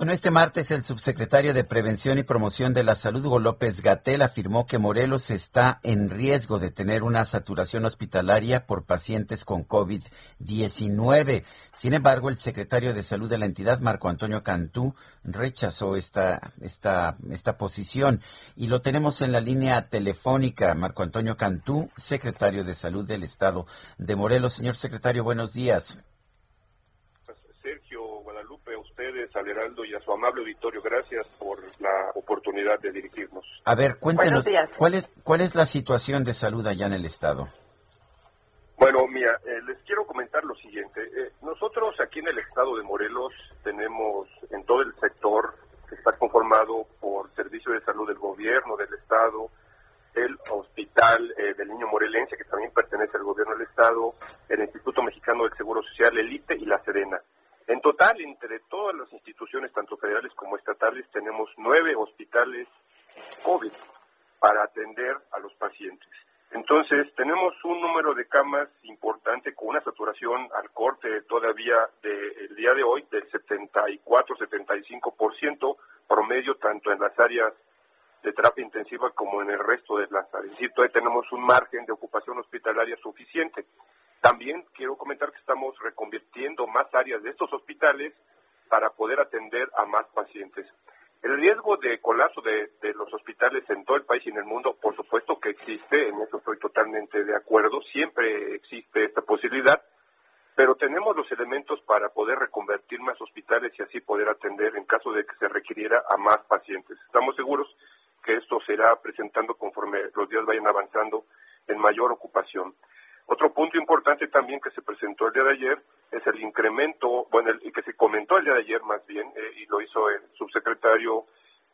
Bueno, este martes el subsecretario de Prevención y Promoción de la Salud, Hugo López Gatel, afirmó que Morelos está en riesgo de tener una saturación hospitalaria por pacientes con COVID-19. Sin embargo, el secretario de Salud de la entidad, Marco Antonio Cantú, rechazó esta, esta, esta posición. Y lo tenemos en la línea telefónica. Marco Antonio Cantú, secretario de Salud del Estado de Morelos. Señor secretario, buenos días. Al Heraldo y a su amable auditorio. Gracias por la oportunidad de dirigirnos. A ver, cuéntenos, ¿cuál es, ¿cuál es la situación de salud allá en el Estado? Bueno, mira, eh, les quiero comentar lo siguiente. Eh, nosotros aquí en el Estado de Morelos tenemos en todo el sector que está conformado por Servicio de Salud del Gobierno, del Estado, el Hospital eh, del Niño Morelense, que también pertenece al Gobierno del Estado, el Instituto Mexicano del Seguro Social, el ITE y la Sedena. En entre todas las instituciones, tanto federales como estatales, tenemos nueve hospitales COVID para atender a los pacientes. Entonces, tenemos un número de camas importante con una saturación al corte todavía del día de hoy del 74-75% promedio, tanto en las áreas de terapia intensiva como en el resto de las áreas. Entonces, tenemos un margen de ocupación hospitalaria suficiente. También quiero comentar que estamos reconvirtiendo más áreas de estos hospitales para poder atender a más pacientes. El riesgo de colapso de, los hospitales en todo el país y en el mundo, por supuesto que existe, en eso estoy totalmente de acuerdo, siempre existe esta posibilidad, pero tenemos los elementos para poder reconvertir más hospitales y así poder atender en caso de que se requiriera a más pacientes. Estamos seguros que esto será presentando conforme los días vayan avanzando en mayor ocupación. Otro punto importante también que se presentó el día de ayer es el incremento, bueno, el, que se comentó el día de ayer más bien, eh, y lo hizo el subsecretario,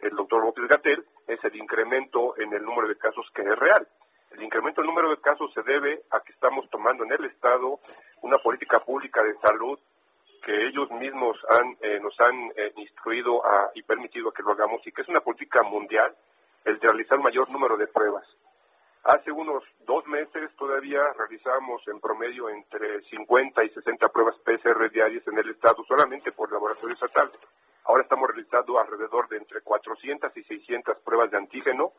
el doctor López Gatel, es el incremento en el número de casos que es real. El incremento en el número de casos se debe a que estamos tomando en el Estado una política pública de salud que ellos mismos han, eh, nos han eh, instruido y permitido que lo hagamos y que es una política mundial el de realizar mayor número de pruebas. Hace unos dos meses todavía realizamos en promedio entre 50 y 60 pruebas PCR diarias en el estado solamente por laboratorio estatal. Ahora estamos realizando alrededor de entre 400 y 600 pruebas de antígeno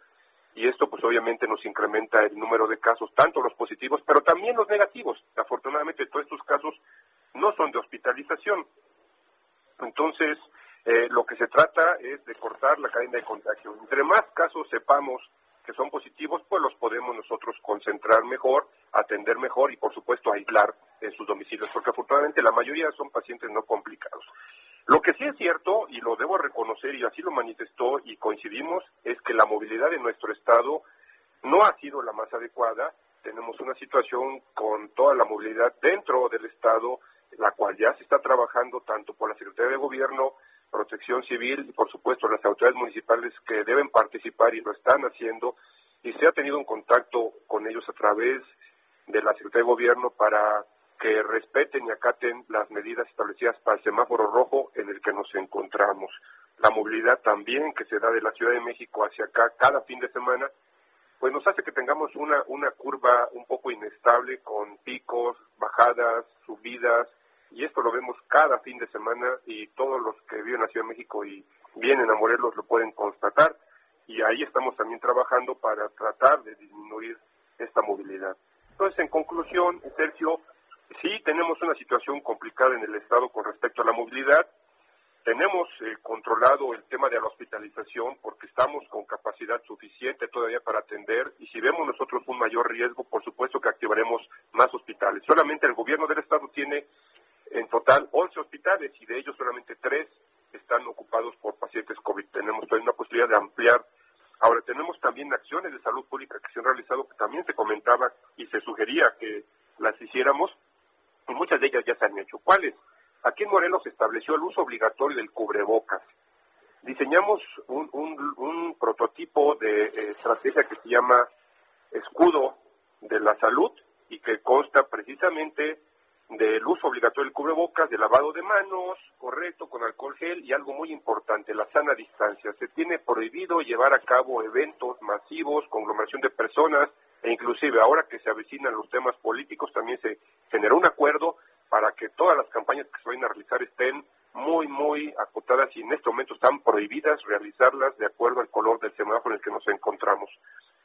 y esto pues obviamente nos incrementa el número de casos, tanto los positivos, pero también los negativos. Afortunadamente todos estos casos no son de hospitalización. Entonces, eh, lo que se trata es de cortar la cadena de contagio. Entre más casos sepamos que son positivos, pues los podemos nosotros concentrar mejor, atender mejor y por supuesto aislar en sus domicilios, porque afortunadamente la mayoría son pacientes no complicados. Lo que sí es cierto, y lo debo reconocer, y así lo manifestó y coincidimos, es que la movilidad en nuestro estado no ha sido la más adecuada. Tenemos una situación con toda la movilidad dentro del estado, la cual ya se está trabajando tanto por la Secretaría de Gobierno, Protección Civil y por supuesto las autoridades municipales que deben participar y lo están haciendo y se ha tenido un contacto con ellos a través de la Secretaría de Gobierno para que respeten y acaten las medidas establecidas para el semáforo rojo en el que nos encontramos. La movilidad también que se da de la Ciudad de México hacia acá cada fin de semana, pues nos hace que tengamos una, una curva un poco inestable con picos, bajadas, subidas, y esto lo vemos cada fin de semana y todos los que viven en la Ciudad de México y vienen a Morelos lo pueden constatar y ahí estamos también trabajando para tratar de disminuir esta movilidad. Entonces, en conclusión, Sergio, sí tenemos una situación complicada en el Estado con respecto a la movilidad. Tenemos eh, controlado el tema de la hospitalización porque estamos con capacidad suficiente todavía para atender y si vemos nosotros un mayor riesgo, por supuesto que activaremos más hospitales. Solamente el gobierno del Estado tiene 11 hospitales y de ellos solamente 3 están ocupados por pacientes COVID. Tenemos todavía una posibilidad de ampliar. Ahora, tenemos también acciones de salud pública que se han realizado, que también se comentaba y se sugería que las hiciéramos, y muchas de ellas ya se han hecho. ¿Cuáles? Aquí en Morelos se estableció el uso obligatorio del cubrebocas. Diseñamos un, un, prototipo de eh, estrategia que se llama escudo de la salud y que consta precisamente del uso obligatorio del cubrebocas, del lavado de manos, correcto, con alcohol gel y algo muy importante, la sana distancia. Se tiene prohibido llevar a cabo eventos masivos, conglomeración de personas e inclusive ahora que se avecinan los temas políticos también se generó un acuerdo para que todas las campañas que se vayan a realizar estén muy, muy acotadas y en este momento están prohibidas realizarlas de acuerdo al color del semáforo en el que nos encontramos.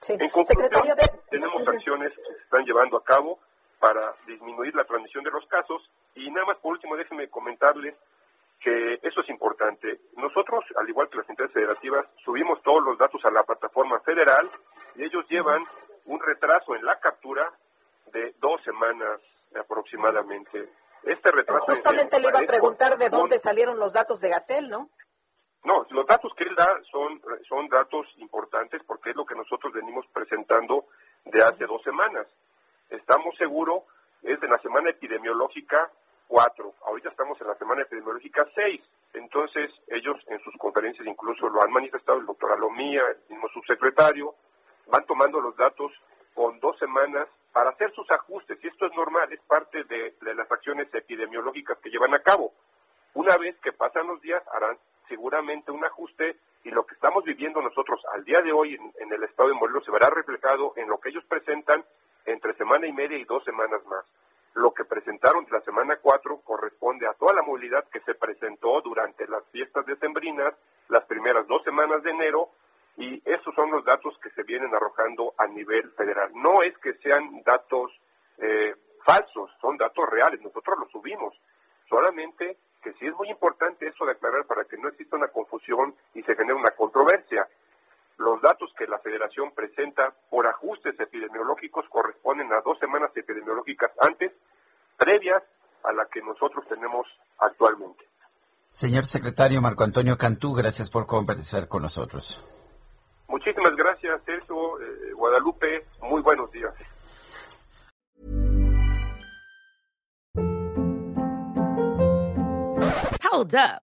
En conclusión, tenemos acciones que se están llevando a cabo para disminuir la transmisión de los casos. Y nada más por último, déjenme comentarles que eso es importante. Nosotros, al igual que las entidades federativas, subimos todos los datos a la plataforma federal y ellos llevan un retraso en la captura de dos semanas aproximadamente. Este retraso. Justamente le iba a preguntar de dónde salieron los datos de Gatel, ¿no? No, los datos que él da son, son datos importantes porque es lo que nosotros venimos presentando de hace dos semanas estamos seguros, es de la semana epidemiológica 4. Ahorita estamos en la semana epidemiológica 6. Entonces, ellos en sus conferencias incluso lo han manifestado, el doctor Alomía, el mismo subsecretario, van tomando los datos con dos semanas para hacer sus ajustes. Y esto es normal, es parte de, las acciones epidemiológicas que llevan a cabo. Una vez que pasan los días, harán seguramente un ajuste y lo que estamos viviendo nosotros al día de hoy en, en el estado de Morelos se verá reflejado en lo que ellos presentan entre semana y media y dos semanas más. Lo que presentaron la semana 4 corresponde a toda la movilidad que se presentó durante las fiestas decembrinas, las primeras dos semanas de enero, y esos son los datos que se vienen arrojando a nivel federal. No es que sean datos eh, falsos, son datos reales, nosotros los subimos. Solamente que sí es muy importante eso de aclarar para que no exista una confusión y se genere una controversia. Los datos que la federación presenta por ajustes epidemiológicos corresponden a dos semanas epidemiológicas antes, previas a la que nosotros tenemos actualmente. Señor secretario Marco Antonio Cantú, gracias por conversar con nosotros. Muchísimas gracias, Celso, eh, Guadalupe, muy buenos días. Hold up.